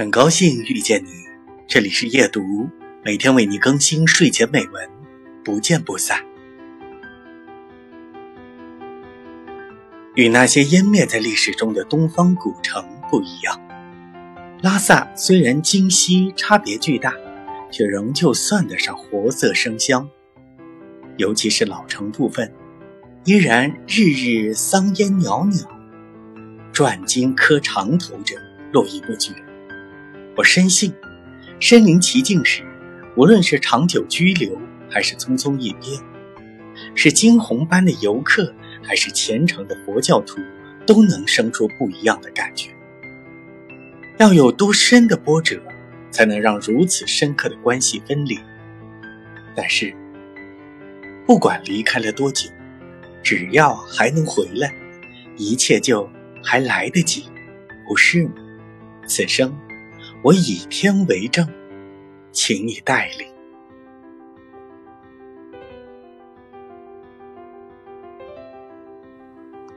很高兴遇见你，这里是夜读，每天为你更新睡前美文，不见不散。与那些湮灭在历史中的东方古城不一样，拉萨虽然今昔差别巨大，却仍旧算得上活色生香。尤其是老城部分，依然日日桑烟袅袅，转经磕长头者络绎不绝。我深信，身临其境时，无论是长久居留，还是匆匆一瞥，是惊鸿般的游客，还是虔诚的佛教徒，都能生出不一样的感觉。要有多深的波折，才能让如此深刻的关系分离？但是，不管离开了多久，只要还能回来，一切就还来得及，不是吗？此生。我以天为证，请你带领。